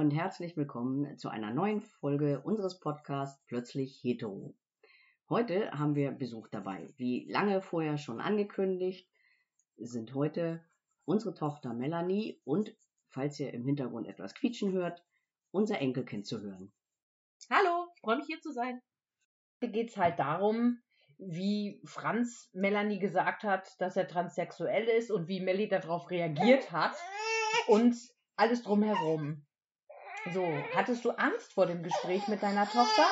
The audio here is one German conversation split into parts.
und herzlich willkommen zu einer neuen Folge unseres Podcasts Plötzlich Hetero. Heute haben wir Besuch dabei. Wie lange vorher schon angekündigt, sind heute unsere Tochter Melanie und, falls ihr im Hintergrund etwas quietschen hört, unser Enkelkind zu hören. Hallo, ich freue mich hier zu sein. Heute geht es halt darum, wie Franz Melanie gesagt hat, dass er transsexuell ist und wie Melly darauf reagiert hat und alles drumherum. So, hattest du Angst vor dem Gespräch mit deiner Tochter?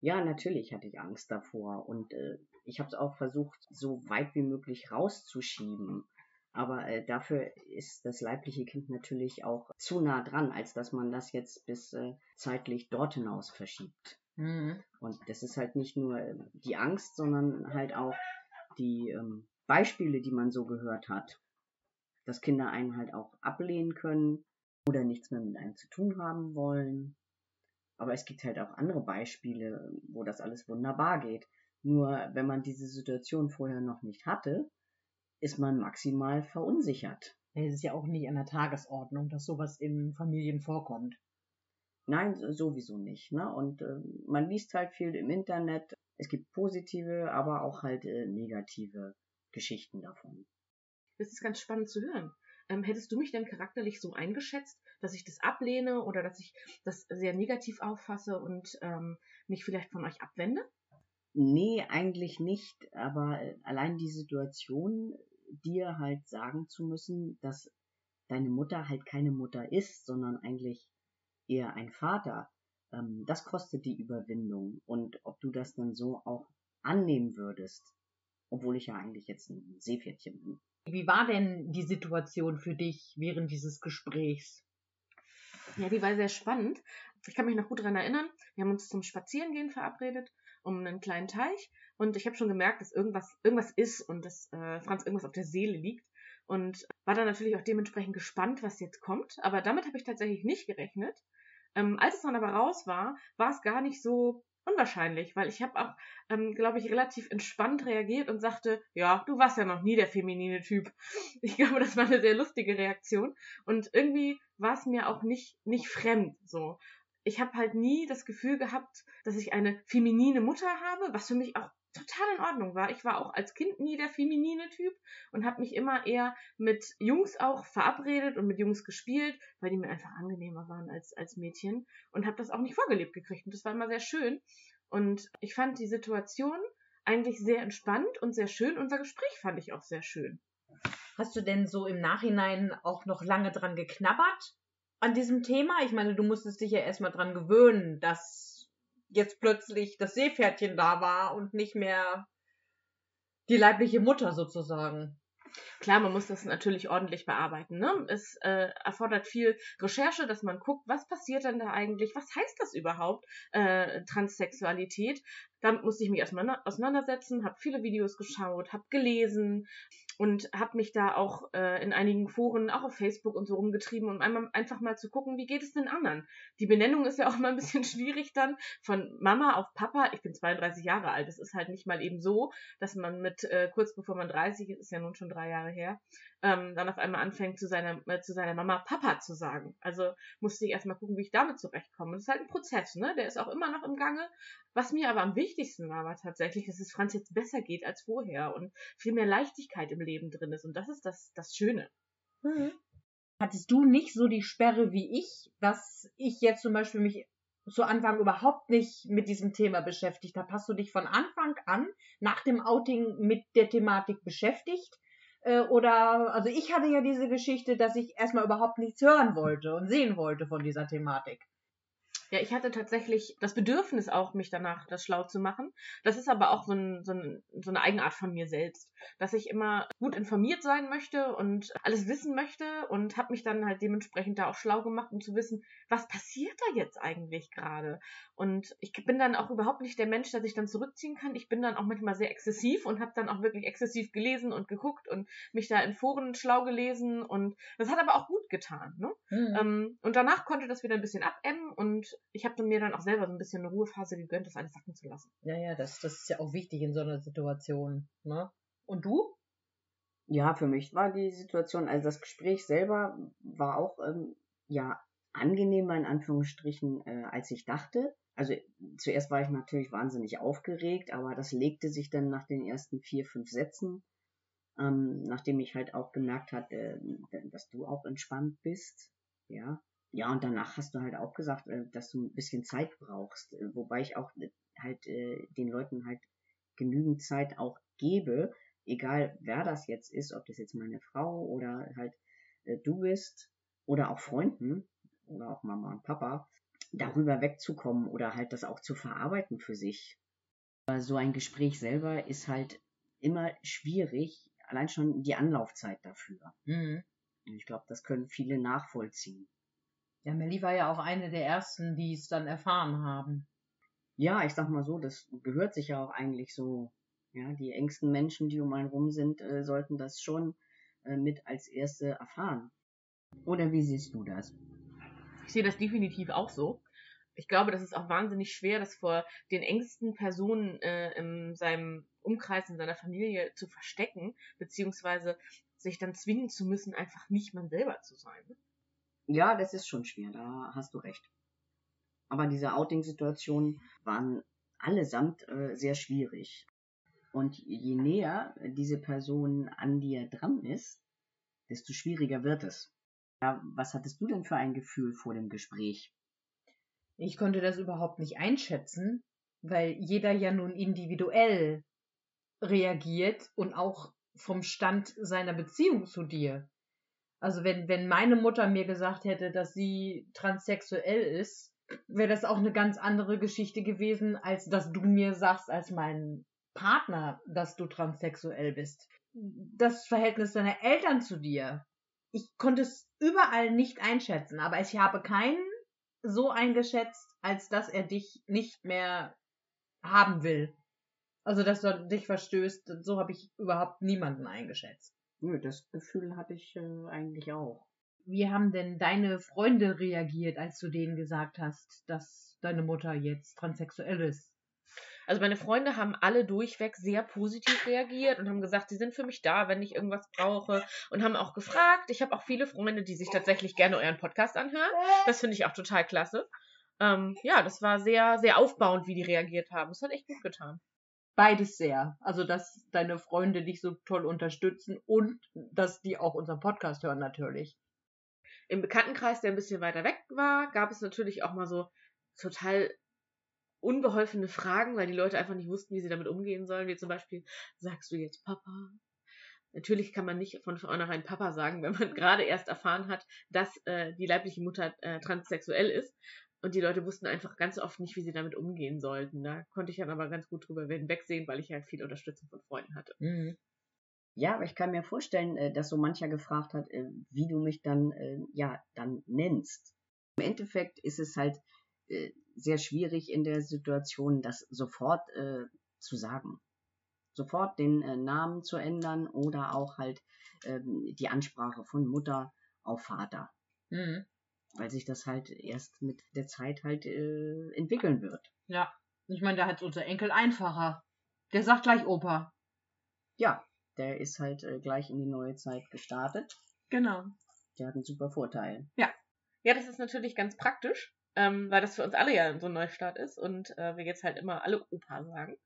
Ja, natürlich hatte ich Angst davor und äh, ich habe es auch versucht, so weit wie möglich rauszuschieben. Aber äh, dafür ist das leibliche Kind natürlich auch zu nah dran, als dass man das jetzt bis äh, zeitlich dort hinaus verschiebt. Mhm. Und das ist halt nicht nur äh, die Angst, sondern halt auch die ähm, Beispiele, die man so gehört hat. Dass Kinder einen halt auch ablehnen können oder nichts mehr mit einem zu tun haben wollen. Aber es gibt halt auch andere Beispiele, wo das alles wunderbar geht. Nur wenn man diese Situation vorher noch nicht hatte, ist man maximal verunsichert. Es ist ja auch nicht an der Tagesordnung, dass sowas in Familien vorkommt. Nein, sowieso nicht. Ne? Und äh, man liest halt viel im Internet. Es gibt positive, aber auch halt äh, negative Geschichten davon. Das ist ganz spannend zu hören. Ähm, hättest du mich denn charakterlich so eingeschätzt, dass ich das ablehne oder dass ich das sehr negativ auffasse und ähm, mich vielleicht von euch abwende? Nee, eigentlich nicht. Aber äh, allein die Situation, dir halt sagen zu müssen, dass deine Mutter halt keine Mutter ist, sondern eigentlich eher ein Vater, ähm, das kostet die Überwindung. Und ob du das dann so auch annehmen würdest, obwohl ich ja eigentlich jetzt ein Seepferdchen bin. Wie war denn die Situation für dich während dieses Gesprächs? Ja, die war sehr spannend. Ich kann mich noch gut daran erinnern. Wir haben uns zum Spazierengehen verabredet um einen kleinen Teich und ich habe schon gemerkt, dass irgendwas irgendwas ist und dass äh, Franz irgendwas auf der Seele liegt und war dann natürlich auch dementsprechend gespannt, was jetzt kommt. Aber damit habe ich tatsächlich nicht gerechnet. Ähm, als es dann aber raus war, war es gar nicht so unwahrscheinlich, weil ich habe auch, ähm, glaube ich, relativ entspannt reagiert und sagte, ja, du warst ja noch nie der feminine Typ. Ich glaube, das war eine sehr lustige Reaktion und irgendwie war es mir auch nicht nicht fremd so ich habe halt nie das Gefühl gehabt, dass ich eine feminine Mutter habe, was für mich auch total in Ordnung war. Ich war auch als Kind nie der feminine Typ und habe mich immer eher mit Jungs auch verabredet und mit Jungs gespielt, weil die mir einfach angenehmer waren als, als Mädchen und habe das auch nicht vorgelebt gekriegt und das war immer sehr schön. Und ich fand die Situation eigentlich sehr entspannt und sehr schön. Unser Gespräch fand ich auch sehr schön. Hast du denn so im Nachhinein auch noch lange dran geknabbert? an diesem Thema? Ich meine, du musstest dich ja erstmal dran gewöhnen, dass jetzt plötzlich das Seepferdchen da war und nicht mehr die leibliche Mutter sozusagen. Klar, man muss das natürlich ordentlich bearbeiten. Ne? Es äh, erfordert viel Recherche, dass man guckt, was passiert denn da eigentlich, was heißt das überhaupt, äh, Transsexualität. Damit musste ich mich erstmal auseinandersetzen, habe viele Videos geschaut, habe gelesen, und habe mich da auch äh, in einigen Foren, auch auf Facebook und so rumgetrieben, um einmal, einfach mal zu gucken, wie geht es den anderen. Die Benennung ist ja auch mal ein bisschen schwierig dann, von Mama auf Papa. Ich bin 32 Jahre alt. Es ist halt nicht mal eben so, dass man mit, äh, kurz bevor man 30 ist, ist ja nun schon drei Jahre her, ähm, dann auf einmal anfängt, zu seiner, äh, zu seiner Mama Papa zu sagen. Also musste ich erstmal gucken, wie ich damit zurechtkomme. Das ist halt ein Prozess, ne? Der ist auch immer noch im Gange. Was mir aber am wichtigsten war, war tatsächlich, dass es Franz jetzt besser geht als vorher und viel mehr Leichtigkeit im Leben drin ist. Und das ist das, das Schöne. Mhm. Hattest du nicht so die Sperre wie ich, dass ich jetzt zum Beispiel mich zu Anfang überhaupt nicht mit diesem Thema beschäftigt habe? Hast du dich von Anfang an nach dem Outing mit der Thematik beschäftigt? Äh, oder, also ich hatte ja diese Geschichte, dass ich erstmal überhaupt nichts hören wollte und sehen wollte von dieser Thematik. Ja, ich hatte tatsächlich das Bedürfnis auch, mich danach das schlau zu machen. Das ist aber auch so, ein, so, ein, so eine Eigenart von mir selbst, dass ich immer gut informiert sein möchte und alles wissen möchte und habe mich dann halt dementsprechend da auch schlau gemacht, um zu wissen, was passiert da jetzt eigentlich gerade. Und ich bin dann auch überhaupt nicht der Mensch, der sich dann zurückziehen kann. Ich bin dann auch manchmal sehr exzessiv und habe dann auch wirklich exzessiv gelesen und geguckt und mich da in Foren schlau gelesen und das hat aber auch gut getan. Ne? Mhm. Ähm, und danach konnte das wieder ein bisschen abebben und ich habe mir dann auch selber so ein bisschen eine Ruhephase gegönnt, das alles sacken zu lassen. Ja, ja, das, das ist ja auch wichtig in so einer Situation. Ne? Und du? Ja, für mich war die Situation, also das Gespräch selber war auch, ähm, ja, angenehmer in Anführungsstrichen, äh, als ich dachte. Also zuerst war ich natürlich wahnsinnig aufgeregt, aber das legte sich dann nach den ersten vier, fünf Sätzen, ähm, nachdem ich halt auch gemerkt hatte, äh, dass du auch entspannt bist. Ja. Ja, und danach hast du halt auch gesagt, äh, dass du ein bisschen Zeit brauchst, äh, wobei ich auch äh, halt den Leuten halt genügend Zeit auch gebe, egal wer das jetzt ist, ob das jetzt meine Frau oder halt du bist oder auch Freunden oder auch Mama und Papa, darüber wegzukommen oder halt das auch zu verarbeiten für sich. Aber so ein Gespräch selber ist halt immer schwierig, allein schon die Anlaufzeit dafür. Mhm. Ich glaube, das können viele nachvollziehen. Ja, Melly war ja auch eine der ersten, die es dann erfahren haben. Ja, ich sag mal so, das gehört sich ja auch eigentlich so. Ja, die engsten Menschen, die um einen rum sind, äh, sollten das schon äh, mit als erste erfahren. Oder wie siehst du das? Ich sehe das definitiv auch so. Ich glaube, das ist auch wahnsinnig schwer, das vor den engsten Personen äh, in seinem Umkreis, in seiner Familie zu verstecken, beziehungsweise sich dann zwingen zu müssen, einfach nicht man selber zu sein. Ja, das ist schon schwer, da hast du recht. Aber diese Outing-Situationen waren allesamt äh, sehr schwierig. Und je näher diese Person an dir dran ist, desto schwieriger wird es. Ja, was hattest du denn für ein Gefühl vor dem Gespräch? Ich konnte das überhaupt nicht einschätzen, weil jeder ja nun individuell reagiert und auch vom Stand seiner Beziehung zu dir. Also wenn, wenn meine Mutter mir gesagt hätte, dass sie transsexuell ist, wäre das auch eine ganz andere Geschichte gewesen, als dass du mir sagst als mein Partner, dass du transsexuell bist. Das Verhältnis deiner Eltern zu dir. Ich konnte es überall nicht einschätzen, aber ich habe keinen so eingeschätzt, als dass er dich nicht mehr haben will. Also, dass du dich verstößt, so habe ich überhaupt niemanden eingeschätzt. Nö, das Gefühl hatte ich äh, eigentlich auch. Wie haben denn deine Freunde reagiert, als du denen gesagt hast, dass deine Mutter jetzt transsexuell ist? Also meine Freunde haben alle durchweg sehr positiv reagiert und haben gesagt, sie sind für mich da, wenn ich irgendwas brauche und haben auch gefragt. Ich habe auch viele Freunde, die sich tatsächlich gerne euren Podcast anhören. Das finde ich auch total klasse. Ähm, ja, das war sehr, sehr aufbauend, wie die reagiert haben. Das hat echt gut getan. Beides sehr. Also, dass deine Freunde dich so toll unterstützen und dass die auch unseren Podcast hören natürlich. Im Bekanntenkreis, der ein bisschen weiter weg war, gab es natürlich auch mal so total unbeholfene Fragen, weil die Leute einfach nicht wussten, wie sie damit umgehen sollen. Wie zum Beispiel, sagst du jetzt Papa? Natürlich kann man nicht von vornherein Papa sagen, wenn man gerade erst erfahren hat, dass äh, die leibliche Mutter äh, transsexuell ist. Und die Leute wussten einfach ganz oft nicht, wie sie damit umgehen sollten. Da konnte ich dann aber ganz gut drüber wegsehen, weil ich halt viel Unterstützung von Freunden hatte. Mhm. Ja, aber ich kann mir vorstellen, äh, dass so mancher gefragt hat, äh, wie du mich dann, äh, ja, dann nennst. Im Endeffekt ist es halt sehr schwierig in der Situation, das sofort zu sagen. Sofort den Namen zu ändern oder auch halt ähm, die Ansprache von Mutter auf Vater. Mhm. Weil sich das halt erst mit der Zeit halt entwickeln wird. Ja, ich meine, da hat unser Enkel einfacher. Der sagt gleich Opa. Ja, der ist halt äh, gleich in die neue Zeit gestartet. Genau. Der hat einen super Vorteil. Ja. Ja, das ist natürlich ganz praktisch, ähm, weil das für uns alle ja so ein Neustart ist und äh, wir jetzt halt immer alle Opa sagen.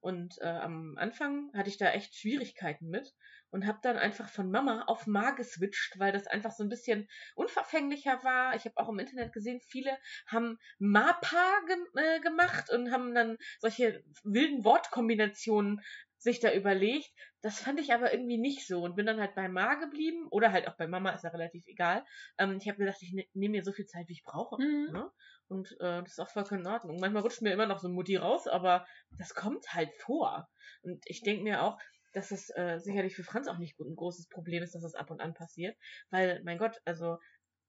Und äh, am Anfang hatte ich da echt Schwierigkeiten mit und habe dann einfach von Mama auf Ma geswitcht, weil das einfach so ein bisschen unverfänglicher war. Ich habe auch im Internet gesehen, viele haben Mapa ge äh, gemacht und haben dann solche wilden Wortkombinationen sich da überlegt. Das fand ich aber irgendwie nicht so und bin dann halt bei Ma geblieben oder halt auch bei Mama, ist ja relativ egal. Ähm, ich habe gedacht, ich ne nehme mir so viel Zeit, wie ich brauche. Mhm. Ne? Und äh, das ist auch vollkommen in Ordnung. Manchmal rutscht mir immer noch so Mutti raus, aber das kommt halt vor. Und ich denke mir auch, dass es äh, sicherlich für Franz auch nicht ein großes Problem ist, dass das ab und an passiert. Weil, mein Gott, also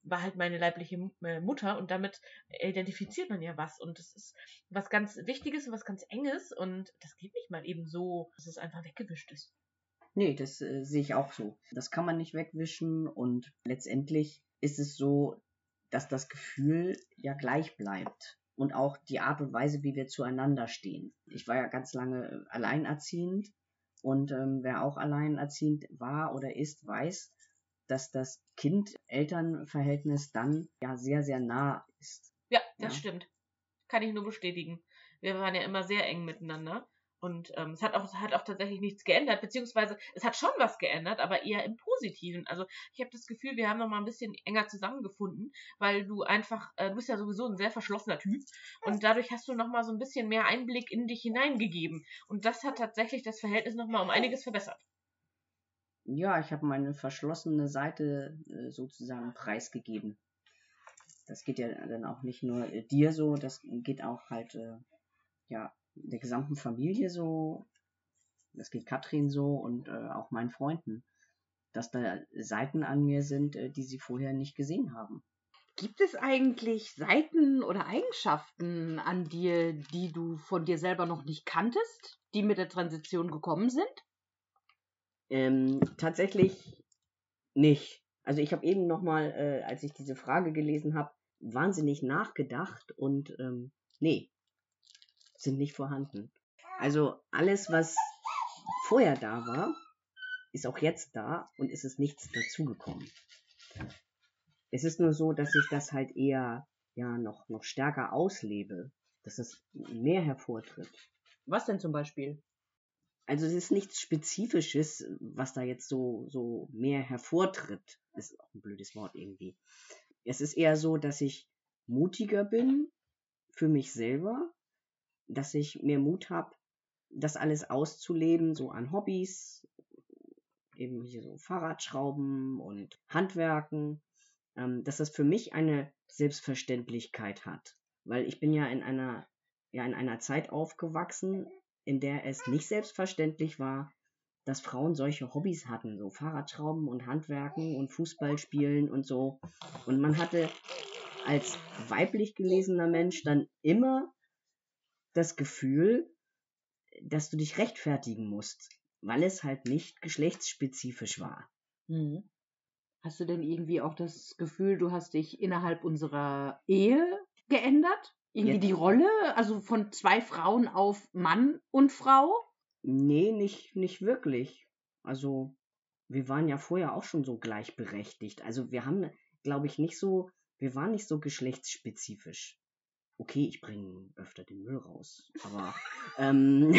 war halt meine leibliche äh, Mutter und damit identifiziert man ja was und das ist was ganz Wichtiges und was ganz Enges und das geht nicht mal eben so, dass es einfach weggewischt ist. Nee, das äh, sehe ich auch so. Das kann man nicht wegwischen und letztendlich ist es so, dass das Gefühl ja gleich bleibt und auch die Art und Weise, wie wir zueinander stehen. Ich war ja ganz lange äh, alleinerziehend und ähm, wer auch alleinerziehend war oder ist, weiß, dass das Kind-Eltern-Verhältnis dann ja sehr, sehr nah ist. Ja, das Ja. stimmt. Kann ich nur bestätigen. Wir waren ja immer sehr eng miteinander. Und ähm, es hat auch, hat auch tatsächlich nichts geändert, beziehungsweise es hat schon was geändert, aber eher im Positiven. Also ich habe das Gefühl, wir haben noch mal ein bisschen enger zusammengefunden, weil du einfach, äh, du bist ja sowieso ein sehr verschlossener Typ und dadurch hast du noch mal so ein bisschen mehr Einblick in dich hineingegeben. Und das hat tatsächlich das Verhältnis noch mal um einiges verbessert. Ja, ich habe meine verschlossene Seite äh, sozusagen preisgegeben. Das geht ja dann auch nicht nur äh, dir so, das geht auch halt äh, ja der gesamten Familie so. Das geht Katrin so und äh, auch meinen Freunden, dass da Seiten an mir sind, äh, die sie vorher nicht gesehen haben. Gibt es eigentlich Seiten oder Eigenschaften an dir, die du von dir selber noch nicht kanntest, die mit der Transition gekommen sind? Ähm, tatsächlich nicht. Also ich habe eben nochmal, äh, als ich diese Frage gelesen habe, wahnsinnig nachgedacht und ähm, nee, sind nicht vorhanden. Also alles, was vorher da war, ist auch jetzt da und es ist nichts dazugekommen. Es ist nur so, dass ich das halt eher ja noch, noch stärker auslebe, dass es mehr hervortritt. Was denn zum Beispiel? Also es ist nichts Spezifisches, was da jetzt so, so mehr hervortritt. Ist auch ein blödes Wort irgendwie. Es ist eher so, dass ich mutiger bin für mich selber, dass ich mehr Mut habe, das alles auszuleben, so an Hobbys, eben hier so Fahrradschrauben und Handwerken, ähm, dass das für mich eine Selbstverständlichkeit hat. Weil ich bin ja in einer, ja in einer Zeit aufgewachsen, in der es nicht selbstverständlich war, dass Frauen solche Hobbys hatten, so Fahrradschrauben und Handwerken und Fußball spielen und so. Und man hatte als weiblich gelesener Mensch dann immer das Gefühl, dass du dich rechtfertigen musst, weil es halt nicht geschlechtsspezifisch war. Mhm. Hast du denn irgendwie auch das Gefühl, du hast dich innerhalb unserer Ehe geändert? Irgendwie Jetzt- die Rolle, also von zwei Frauen auf Mann und Frau? Nee, nicht, nicht wirklich. Also, wir waren ja vorher auch schon so gleichberechtigt. Also, wir haben, glaube ich, nicht so, wir waren nicht so geschlechtsspezifisch. Okay, ich bringe öfter den Müll raus, aber ähm,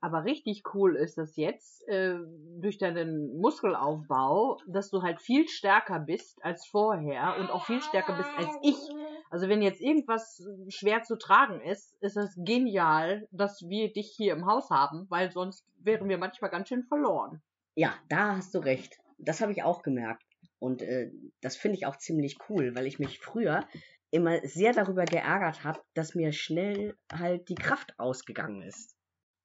Aber richtig cool ist das jetzt äh, durch deinen Muskelaufbau, dass du halt viel stärker bist als vorher und auch viel stärker bist als ich. Also wenn jetzt irgendwas schwer zu tragen ist, ist es genial, dass wir dich hier im Haus haben, weil sonst wären wir manchmal ganz schön verloren. ja, da hast du recht. Das habe ich auch gemerkt. Und äh, das finde ich auch ziemlich cool, weil ich mich früher immer sehr darüber geärgert habe, dass mir schnell halt die Kraft ausgegangen ist.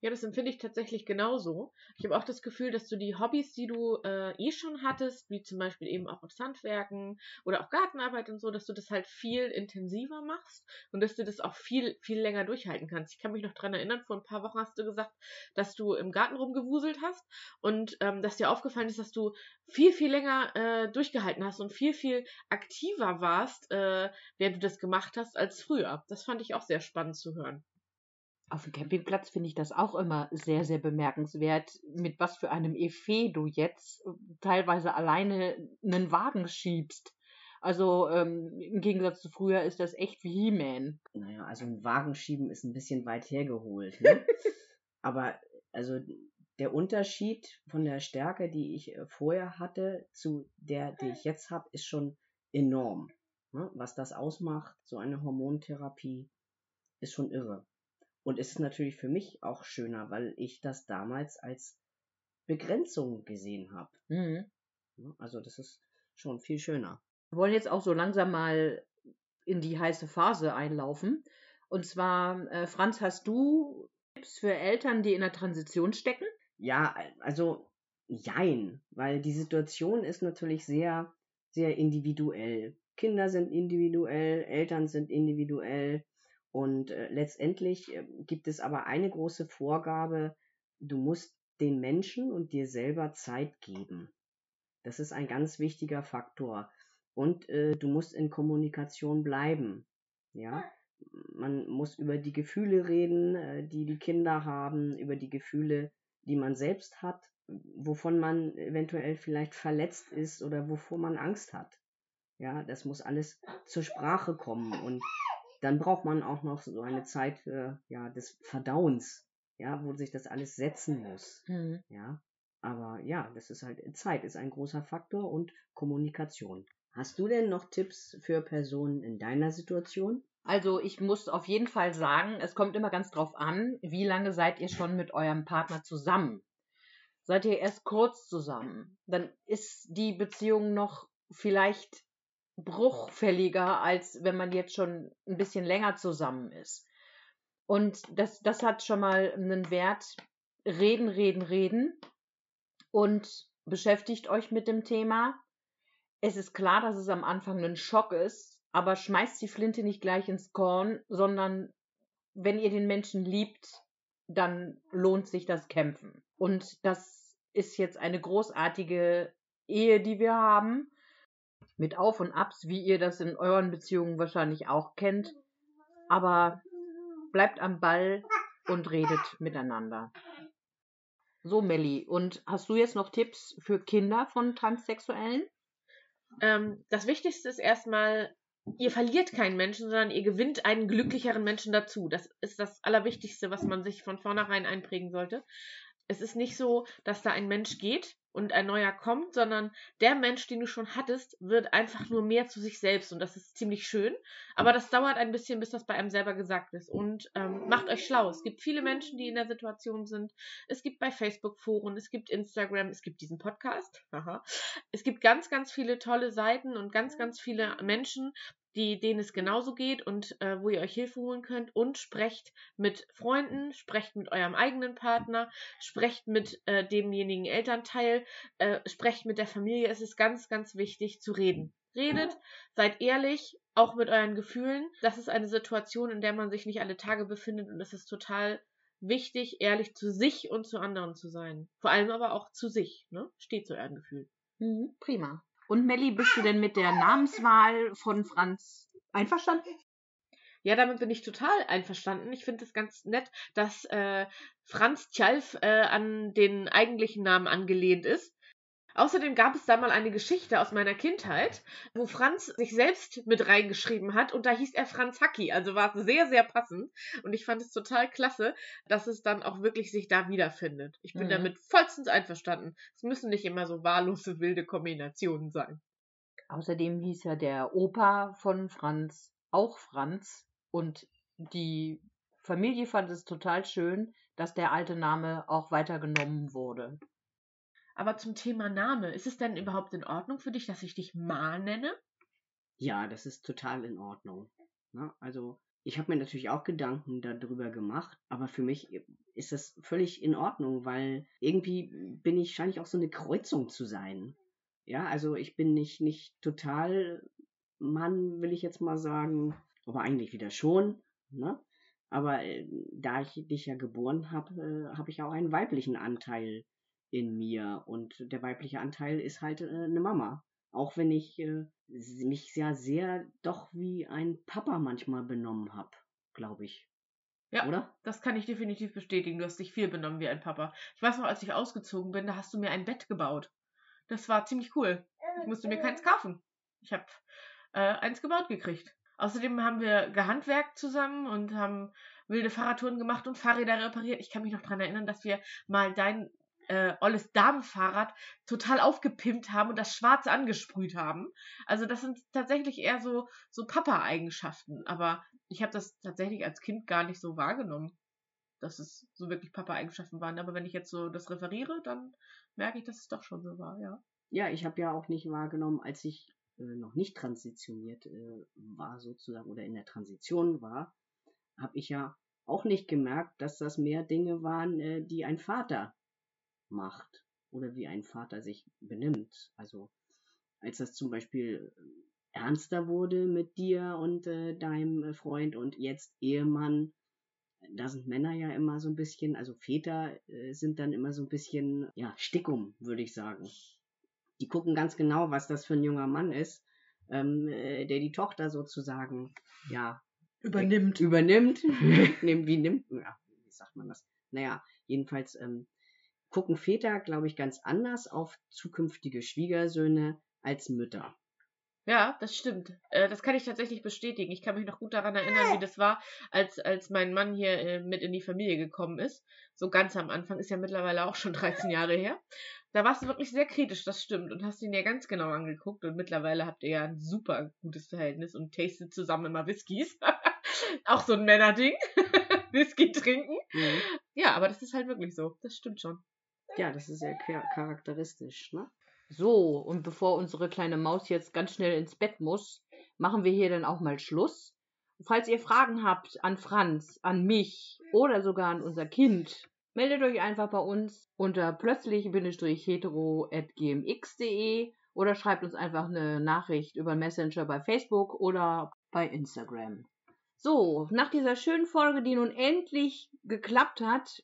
Ja, das empfinde ich tatsächlich genauso. Ich habe auch das Gefühl, dass du die Hobbys, die du äh, eh schon hattest, wie zum Beispiel eben auch das Handwerken oder auch Gartenarbeit und so, dass du das halt viel intensiver machst und dass du das auch viel, viel länger durchhalten kannst. Ich kann mich noch dran erinnern, vor ein paar Wochen hast du gesagt, dass du im Garten rumgewuselt hast und ähm, dass dir aufgefallen ist, dass du viel, viel länger äh, durchgehalten hast und viel, viel aktiver warst, äh, während du das gemacht hast, als früher. Das fand ich auch sehr spannend zu hören. Auf dem Campingplatz finde ich das auch immer sehr, sehr bemerkenswert, mit was für einem Effet du jetzt äh, teilweise alleine einen Wagen schiebst. Also ähm, im Gegensatz zu früher ist das echt wie He-Man. Naja, also ein Wagen schieben ist ein bisschen weit hergeholt. Ne? Aber also der Unterschied von der Stärke, die ich äh, vorher hatte, zu der, die ich jetzt habe, ist schon enorm. Ne? Was das ausmacht, so eine Hormontherapie, ist schon irre. Und es ist natürlich für mich auch schöner, weil ich das damals als Begrenzung gesehen habe. Mhm. Ne? Also das ist schon viel schöner. Wir wollen jetzt auch so langsam mal in die heiße Phase einlaufen. Und zwar, äh, Franz, hast du Tipps für Eltern, die in der Transition stecken? Ja, also jein, weil die Situation ist natürlich sehr, sehr individuell. Kinder sind individuell, Eltern sind individuell und äh, letztendlich äh, gibt es aber eine große Vorgabe, du musst den Menschen und dir selber Zeit geben. Das ist ein ganz wichtiger Faktor. Und äh, du musst in Kommunikation bleiben. Ja, man muss über die Gefühle reden, äh, die die Kinder haben, über die Gefühle, die man selbst hat. wovon man eventuell vielleicht verletzt ist oder wovor man Angst hat. Ja, das muss alles zur Sprache kommen und dann braucht man auch noch so eine Zeit äh, ja, des Verdauens, ja, wo sich das alles setzen muss. Mhm. Ja, aber ja, das ist halt, Zeit ist ein großer Faktor und Kommunikation. Hast du denn noch Tipps für Personen in deiner Situation? Also ich muss auf jeden Fall sagen, es kommt immer ganz drauf an, wie lange seid ihr schon mit eurem Partner zusammen. Seid ihr erst kurz zusammen, dann ist die Beziehung noch vielleicht bruchfälliger, als wenn man jetzt schon ein bisschen länger zusammen ist. Und das, das hat schon mal einen Wert. Reden, reden, reden. Und beschäftigt euch mit dem Thema. Es ist klar, dass es am Anfang ein Schock ist, aber schmeißt die Flinte nicht gleich ins Korn, sondern wenn ihr den Menschen liebt, dann lohnt sich das Kämpfen. Und das ist jetzt eine großartige Ehe, die wir haben, mit Auf und Abs, wie ihr das in euren Beziehungen wahrscheinlich auch kennt. Aber bleibt am Ball und redet miteinander. So, Melli, und hast du jetzt noch Tipps für Kinder von Transsexuellen? Ähm, das Wichtigste ist erstmal, ihr verliert keinen Menschen, sondern ihr gewinnt einen glücklicheren Menschen dazu. Das ist das Allerwichtigste, was man sich von vornherein einprägen sollte. Es ist nicht so, dass da ein Mensch geht und ein neuer kommt, sondern der Mensch, den du schon hattest, wird einfach nur mehr zu sich selbst und das ist ziemlich schön. Aber das dauert ein bisschen, bis das bei einem selber gesagt ist. Und ähm, macht euch schlau. Es gibt viele Menschen, die in der Situation sind. Es gibt bei Facebook Foren, es gibt Instagram, es gibt diesen Podcast. Aha. Es gibt ganz, ganz viele tolle Seiten und ganz, ganz viele Menschen, die, denen es genauso geht und äh, wo ihr euch Hilfe holen könnt und sprecht mit Freunden, sprecht mit eurem eigenen Partner, sprecht mit äh, demjenigen Elternteil, äh, sprecht mit der Familie. Es ist ganz, ganz wichtig zu reden. Redet, seid ehrlich, auch mit euren Gefühlen. Das ist eine Situation, in der man sich nicht alle Tage befindet und es ist total wichtig, ehrlich zu sich und zu anderen zu sein. Vor allem aber auch zu sich. Ne? Steht zu euren Gefühlen. Mhm, prima. Und Melli, bist du denn mit der Namenswahl von Franz einverstanden? Ja, damit bin ich total einverstanden. Ich finde es ganz nett, dass äh, Franz Tjalf äh, an den eigentlichen Namen angelehnt ist. Außerdem gab es da mal eine Geschichte aus meiner Kindheit, wo Franz sich selbst mit reingeschrieben hat und da hieß er Franz Hacki. Also war es sehr, sehr passend und ich fand es total klasse, dass es dann auch wirklich sich da wiederfindet. Ich bin Mhm. damit vollstens einverstanden. Es müssen nicht immer so wahllose, wilde Kombinationen sein. Außerdem hieß ja der Opa von Franz auch Franz und die Familie fand es total schön, dass der alte Name auch weitergenommen wurde. Aber zum Thema Name, ist es denn überhaupt in Ordnung für dich, dass ich dich Ma nenne? Ja, das ist total in Ordnung. Ne? Also ich habe mir natürlich auch Gedanken darüber gemacht, aber für mich ist das völlig in Ordnung, weil irgendwie bin ich, scheine ich auch so eine Kreuzung zu sein. Ja, also ich bin nicht, nicht total Mann, will ich jetzt mal sagen, aber eigentlich wieder schon, ne? Aber äh, da ich dich ja geboren habe, äh, habe ich auch einen weiblichen Anteil in mir und der weibliche Anteil ist halt äh, eine Mama. Auch wenn ich äh, mich ja sehr doch wie ein Papa manchmal benommen habe, glaube ich. Ja. Oder? Das kann ich definitiv bestätigen. Du hast dich viel benommen wie ein Papa. Ich weiß noch, als ich ausgezogen bin, da hast du mir ein Bett gebaut. Das war ziemlich cool. Ich musste mir keins kaufen. Ich habe äh, eins gebaut gekriegt. Außerdem haben wir gehandwerkt zusammen und haben wilde Fahrradtouren gemacht und Fahrräder repariert. Ich kann mich noch dran erinnern, dass wir mal dein äh, olles Damenfahrrad total aufgepimpt haben und das schwarz angesprüht haben. Also das sind tatsächlich eher so, so Papa-Eigenschaften. Aber ich habe das tatsächlich als Kind gar nicht so wahrgenommen, dass es so wirklich Papa-Eigenschaften waren. Aber wenn ich jetzt so das referiere, dann merke ich, dass es doch schon so war, ja. Ja, ich habe ja auch nicht wahrgenommen, als ich äh, noch nicht transitioniert äh, war sozusagen oder in der Transition war, habe ich ja auch nicht gemerkt, dass das mehr Dinge waren, äh, die ein Vater macht oder wie ein Vater sich benimmt. Also als das zum Beispiel äh, ernster wurde mit dir und äh, deinem äh, Freund und jetzt Ehemann, da sind Männer ja immer so ein bisschen, also Väter äh, sind dann immer so ein bisschen, ja, stickum, würde ich sagen. Die gucken ganz genau, was das für ein junger Mann ist, ähm, äh, der die Tochter sozusagen, ja, Übernimmt. übernimmt. Nimmt, wie nimmt, ja, wie sagt man das? Naja, jedenfalls ähm, gucken Väter, glaube ich, ganz anders auf zukünftige Schwiegersöhne als Mütter. Ja, das stimmt. Äh, das kann ich tatsächlich bestätigen. Ich kann mich noch gut daran erinnern, wie das war, als, als mein Mann hier äh, mit in die Familie gekommen ist. So ganz am Anfang, ist ja mittlerweile auch schon 13 Jahre her. Da warst du wirklich sehr kritisch, das stimmt. Und hast ihn ja ganz genau angeguckt. Und mittlerweile habt ihr ja ein super gutes Verhältnis und tastet zusammen immer Whiskys. auch so ein Männerding. Whisky trinken. Mhm. Ja, aber das ist halt wirklich so. Das stimmt schon. Ja, das ist sehr char- charakteristisch, ne? So, und bevor unsere kleine Maus jetzt ganz schnell ins Bett muss, machen wir hier dann auch mal Schluss. Falls ihr Fragen habt an Franz, an mich oder sogar an unser Kind, meldet euch einfach bei uns unter plötzlich-hetero.gmx.de oder schreibt uns einfach eine Nachricht über Messenger bei Facebook oder bei Instagram. So, nach dieser schönen Folge, die nun endlich geklappt hat,